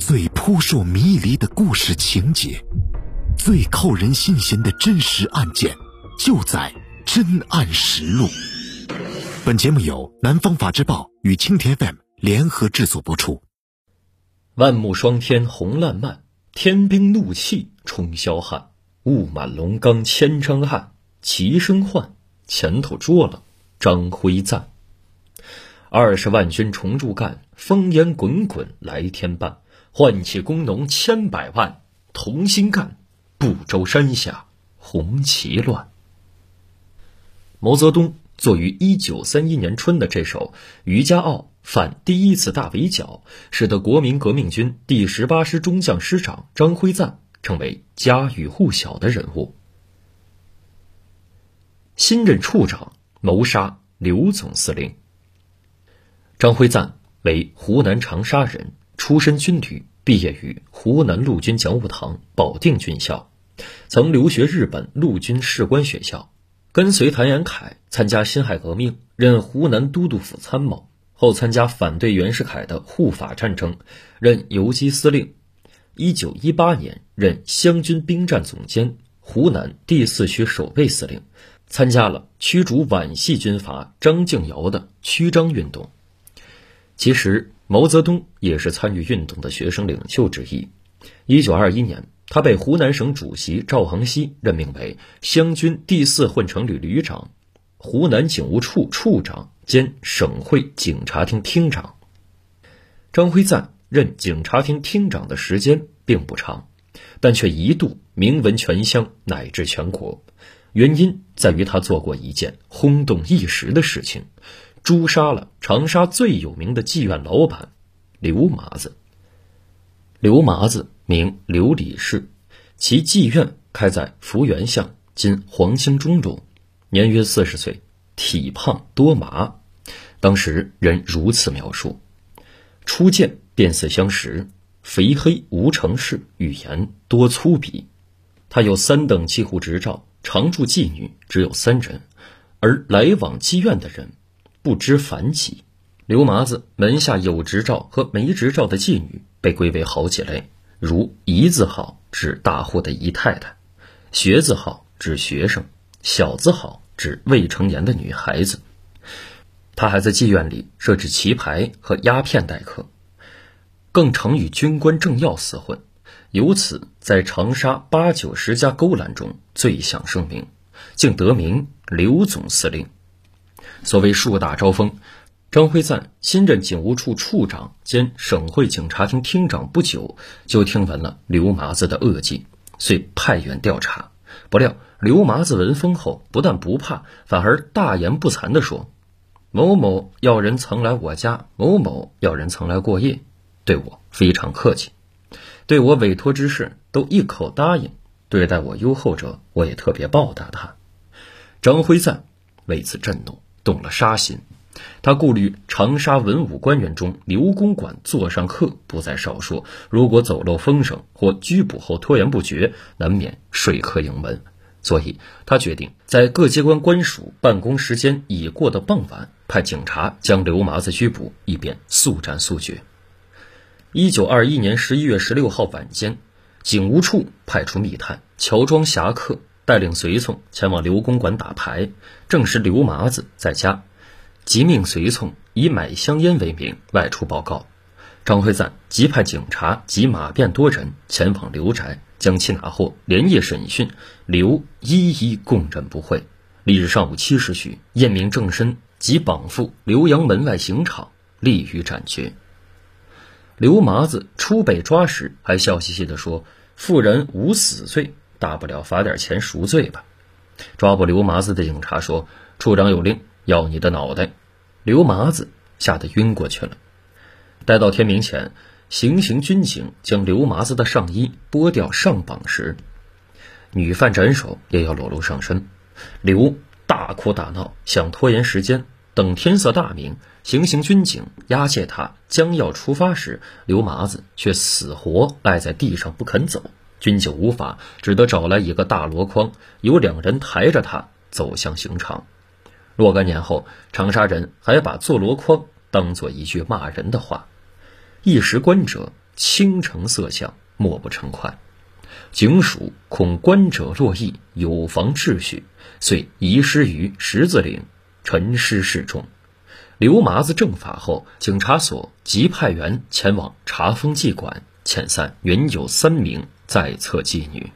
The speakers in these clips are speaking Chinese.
最扑朔迷离的故事情节，最扣人心弦的真实案件，就在《真案实录》。本节目由南方法制报与青田 FM 联合制作播出。万木霜天红烂漫，天兵怒气冲霄汉。雾满龙冈千张案，齐声唤，前头捉了张辉赞。二十万军重铸干，烽烟滚滚来天半。唤起工农千百万，同心干，不周山下红旗乱。毛泽东作于一九三一年春的这首《渔家傲》反第一次大围剿，使得国民革命军第十八师中将师长张辉瓒成为家喻户晓的人物。新任处长谋杀刘总司令。张辉瓒为湖南长沙人。出身军旅，毕业于湖南陆军讲武堂保定军校，曾留学日本陆军士官学校，跟随谭延闿参加辛亥革命，任湖南都督府参谋，后参加反对袁世凯的护法战争，任游击司令。一九一八年任湘军兵站总监、湖南第四区守备司令，参加了驱逐皖系军阀张敬尧的驱张运动。其实。毛泽东也是参与运动的学生领袖之一。一九二一年，他被湖南省主席赵恒熙任命为湘军第四混成旅旅长、湖南警务处处长兼省会警察厅厅长。张辉瓒任警察厅厅长的时间并不长，但却一度名闻全乡乃至全国。原因在于他做过一件轰动一时的事情。诛杀了长沙最有名的妓院老板刘麻子。刘麻子名刘礼士，其妓院开在福源巷（今黄兴中路），年约四十岁，体胖多麻。当时人如此描述：初见便似相识，肥黑无城市，语言多粗鄙。他有三等妓户执照，常住妓女只有三人，而来往妓院的人。不知凡几，刘麻子门下有执照和没执照的妓女被归为好几类，如姨字号指大户的姨太太，学字号指学生，小字号指未成年的女孩子。他还在妓院里设置棋牌和鸦片待客，更常与军官政要厮混，由此在长沙八九十家勾栏中最享盛名，竟得名刘总司令。所谓树大招风，张辉瓒新任警务处处长兼省会警察厅厅长不久，就听闻了刘麻子的恶迹，遂派员调查。不料刘麻子闻风后，不但不怕，反而大言不惭地说：“某某要人曾来我家，某某要人曾来过夜，对我非常客气，对我委托之事都一口答应，对待我优厚者，我也特别报答他。”张辉瓒为此震怒。动了杀心，他顾虑长沙文武官员中刘公馆座上客不在少数，如果走漏风声或拘捕后拖延不决，难免说客盈门，所以他决定在各机关官署办公时间已过的傍晚，派警察将刘麻子拘捕，以便速战速决。一九二一年十一月十六号晚间，警务处派出密探乔装侠客。带领随从前往刘公馆打牌，证实刘麻子在家，即命随从以买香烟为名外出报告。张辉瓒即派警察及马便多人前往刘宅，将其拿获连夜审讯，刘一一供认不讳。翌日上午七时许，验明正身，即绑赴浏阳门外刑场，立于斩决。刘麻子初被抓时，还笑嘻嘻地说：“妇人无死罪。”大不了罚点钱赎罪吧。抓捕刘麻子的警察说：“处长有令，要你的脑袋。”刘麻子吓得晕过去了。待到天明前，行刑军警将刘麻子的上衣剥掉上绑时，女犯斩首也要裸露上身。刘大哭大闹，想拖延时间，等天色大明，行刑军警押解他将要出发时，刘麻子却死活赖在地上不肯走。军警无法，只得找来一个大箩筐，由两人抬着他走向刑场。若干年后，长沙人还把坐箩筐当做一句骂人的话。一时观者倾城色相，莫不称快。警署恐观者落意，有妨秩序，遂遗失于十字岭，沉尸示众。刘麻子正法后，警察所即派员前往查封妓馆，遣散原有三名在册妓女。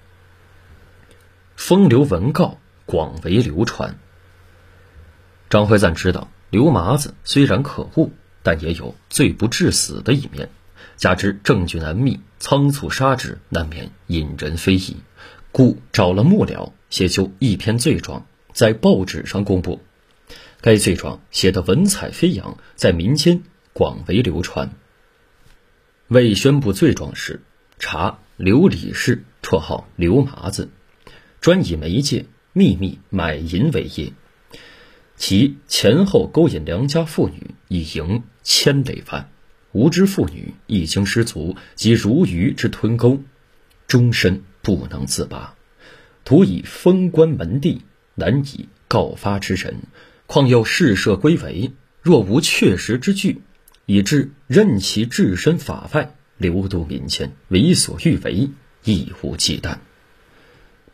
风流文告广为流传。张辉赞知道刘麻子虽然可恶，但也有罪不至死的一面。加之证据难觅，仓促杀之，难免引人非议，故找了幕僚写就一篇罪状，在报纸上公布。该罪状写得文采飞扬，在民间广为流传。未宣布罪状时，查刘李氏，绰号刘麻子，专以媒介秘密买淫为业，其前后勾引良家妇女，以赢千累万。无知妇女一经失足，即如鱼之吞钩，终身不能自拔。徒以封关门第，难以告发之人，况又事涉归为，若无确实之据，以致任其置身法外，流度民间，为所欲为，亦无忌惮。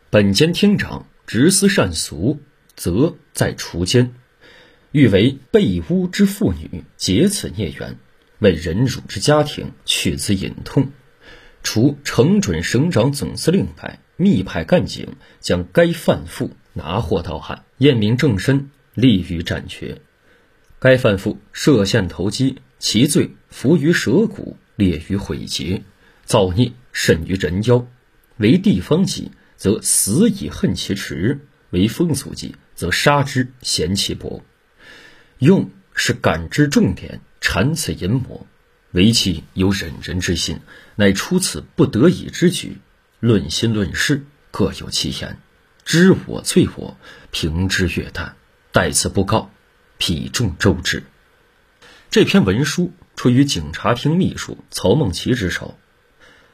本监厅长执思善俗，则在除奸，欲为被诬之妇女解此孽缘。为忍辱之家庭去此隐痛，除承准省长总司令外，密派干警将该犯妇拿获到案，验明正身，立于斩决。该犯妇设陷投机，其罪伏于蛇骨，列于毁节，造孽甚于人妖。为地方级，则死以恨其迟；为风俗级，则杀之嫌其薄。用是感知重点。缠此淫魔，唯其有忍人之心，乃出此不得已之举。论心论事，各有其言。知我罪我，平之越淡。待此不告，匹众周之。这篇文书出于警察厅秘书曹梦琪之手。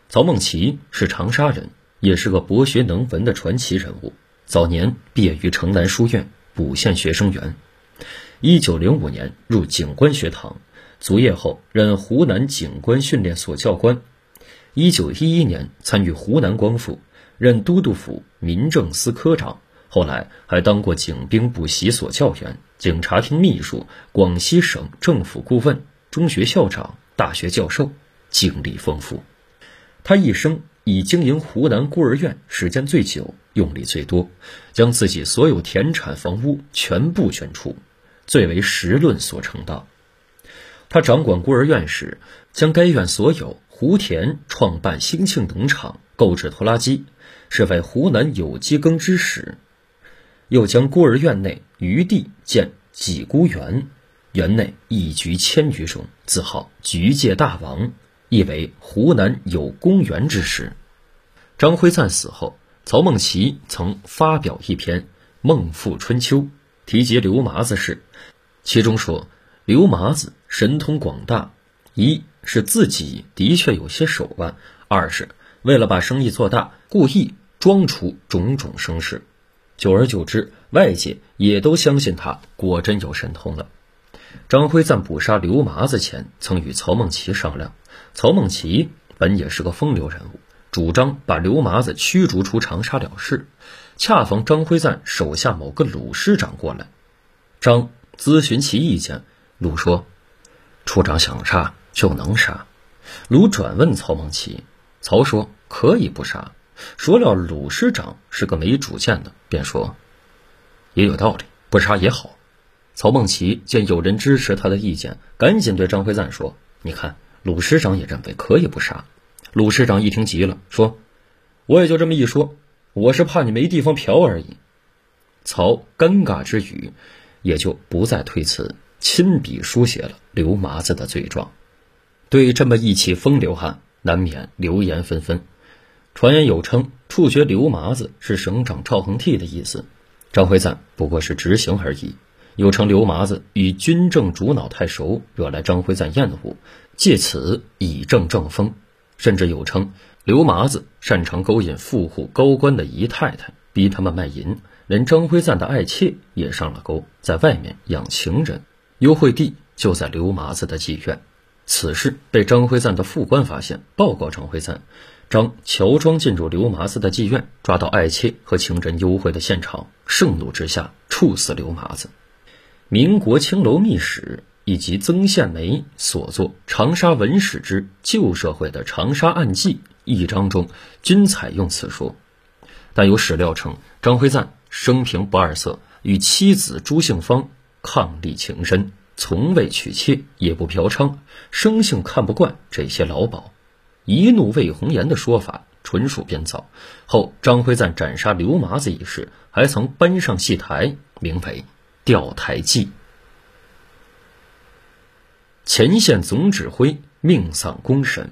曹梦琪是长沙人，也是个博学能文的传奇人物。早年毕业于城南书院，补县学生员。一九零五年入警官学堂。卒业后任湖南警官训练所教官，一九一一年参与湖南光复，任都督府民政司科长，后来还当过警兵补习所教员、警察厅秘书、广西省政府顾问、中学校长、大学教授，经历丰富。他一生以经营湖南孤儿院时间最久、用力最多，将自己所有田产房屋全部捐出，最为实论所成道。他掌管孤儿院时，将该院所有湖田创办兴庆农场，购置拖拉机，是为湖南有机耕之始。又将孤儿院内余地建几孤园，园内一菊千局中，自号菊界大王，亦为湖南有公园之时。张辉赞死后，曹孟奇曾发表一篇《孟父春秋》，提及刘麻子事，其中说。刘麻子神通广大，一是自己的确有些手腕，二是为了把生意做大，故意装出种种声势。久而久之，外界也都相信他果真有神通了。张辉赞捕杀刘麻子前，曾与曹孟奇商量。曹孟奇本也是个风流人物，主张把刘麻子驱逐出长沙了事。恰逢张辉赞手下某个鲁师长过来，张咨询其意见。鲁说：“处长想杀就能杀。”鲁转问曹孟奇，曹说：“可以不杀。”说了鲁师长是个没主见的，便说：“也有道理，不杀也好。”曹孟奇见有人支持他的意见，赶紧对张辉赞说：“你看，鲁师长也认为可以不杀。”鲁师长一听急了，说：“我也就这么一说，我是怕你没地方嫖而已。”曹尴尬之余，也就不再推辞。亲笔书写了刘麻子的罪状，对这么一起风流案，难免流言纷纷。传言有称处决刘麻子是省长赵恒惕的意思，张辉赞不过是执行而已。有称刘麻子与军政主脑太熟，惹来张辉赞厌恶，借此以正正风。甚至有称刘麻子擅长勾引富户高官的姨太太，逼他们卖淫，连张辉赞的爱妾也上了钩，在外面养情人。幽会地就在刘麻子的妓院。此事被张辉赞的副官发现，报告张辉赞。张乔装进入刘麻子的妓院，抓到爱妾和情人幽会的现场，盛怒之下处死刘麻子。民国青楼秘史以及曾宪梅所作《长沙文史之旧社会的长沙案记》一章中，均采用此说。但有史料称，张辉赞生平不二色，与妻子朱杏芳伉俪情深，从未娶妾，也不嫖娼，生性看不惯这些老鸨。一怒为红颜的说法纯属编造。后张辉赞斩杀刘麻子一事，还曾搬上戏台，名为《吊台记》。前线总指挥命丧公审。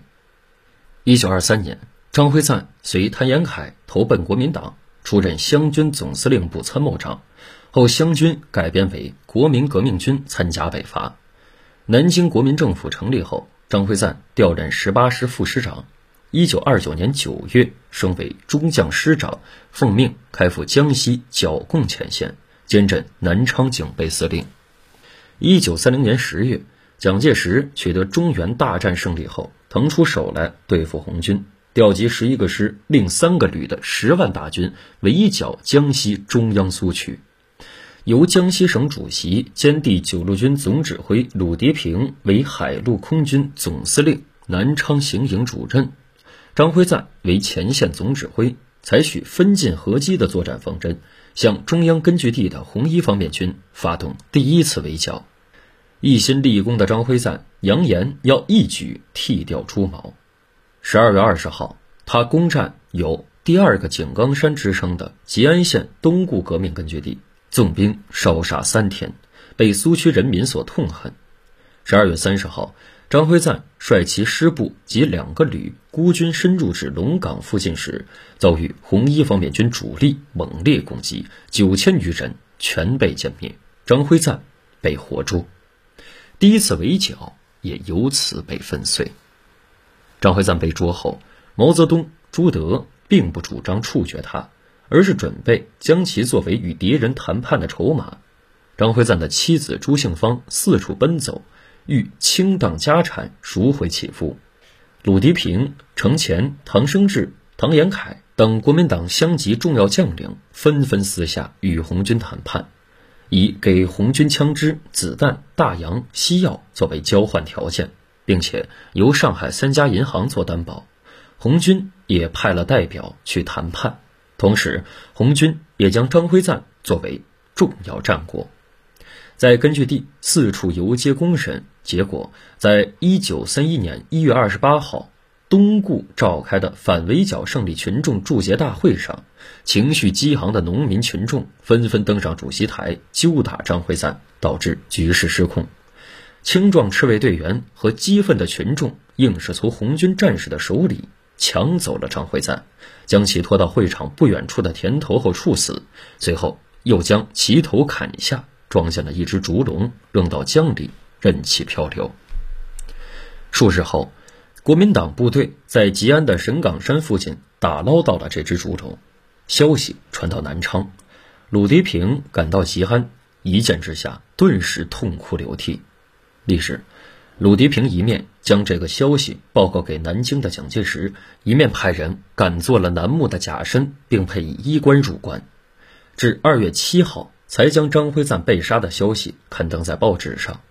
一九二三年，张辉瓒随谭延闿投奔国民党，出任湘军总司令部参谋长。后湘军改编为国民革命军，参加北伐。南京国民政府成立后。张辉瓒调任十八师副师长，一九二九年九月升为中将师长，奉命开赴江西剿共前线，兼任南昌警备司令。一九三零年十月，蒋介石取得中原大战胜利后，腾出手来对付红军，调集十一个师、另三个旅的十万大军围剿江西中央苏区。由江西省主席兼第九路军总指挥鲁涤平为海陆空军总司令、南昌行营主任，张辉瓒为前线总指挥，采取分进合击的作战方针，向中央根据地的红一方面军发动第一次围剿。一心立功的张辉瓒扬言要一举剃掉朱毛。十二月二十号，他攻占有“第二个井冈山”之称的吉安县东固革命根据地。纵兵烧杀三天，被苏区人民所痛恨。十二月三十号，张辉瓒率其师部及两个旅孤军深入至龙岗附近时，遭遇红一方面军主力猛烈攻击，九千余人全被歼灭，张辉瓒被活捉。第一次围剿也由此被粉碎。张辉瓒被捉后，毛泽东、朱德并不主张处决他。而是准备将其作为与敌人谈判的筹码。张辉瓒的妻子朱杏芳四处奔走，欲倾当家产赎回其夫。鲁涤平、程潜、唐生智、唐延闿等国民党乡级重要将领纷纷私下与红军谈判，以给红军枪支、子弹、大洋、西药作为交换条件，并且由上海三家银行做担保。红军也派了代表去谈判。同时，红军也将张辉瓒作为重要战果，在根据地四处游街公审。结果，在一九三一年一月二十八号，东固召开的反围剿胜利群众祝捷大会上，情绪激昂的农民群众纷纷登上主席台揪打张辉赞，导致局势失控。青壮赤卫队员和激愤的群众硬是从红军战士的手里。抢走了张辉赞，将其拖到会场不远处的田头后处死，随后又将其头砍下，装进了一只竹笼，扔到江里，任其漂流。数日后，国民党部队在吉安的神岗山附近打捞到了这只竹筒，消息传到南昌，鲁涤平赶到吉安，一见之下，顿时痛哭流涕。历史。鲁涤平一面将这个消息报告给南京的蒋介石，一面派人赶做了楠木的假身，并配以衣冠入关。至二月七号，才将张辉瓒被杀的消息刊登在报纸上。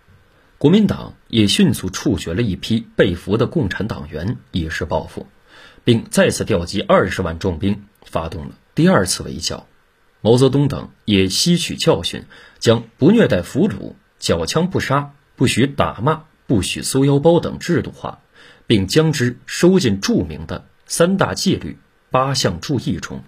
国民党也迅速处决了一批被俘的共产党员，以示报复，并再次调集二十万重兵，发动了第二次围剿。毛泽东等也吸取教训，将不虐待俘虏、缴枪不杀、不许打骂。不许搜腰包等制度化，并将之收进著名的三大纪律、八项注意中。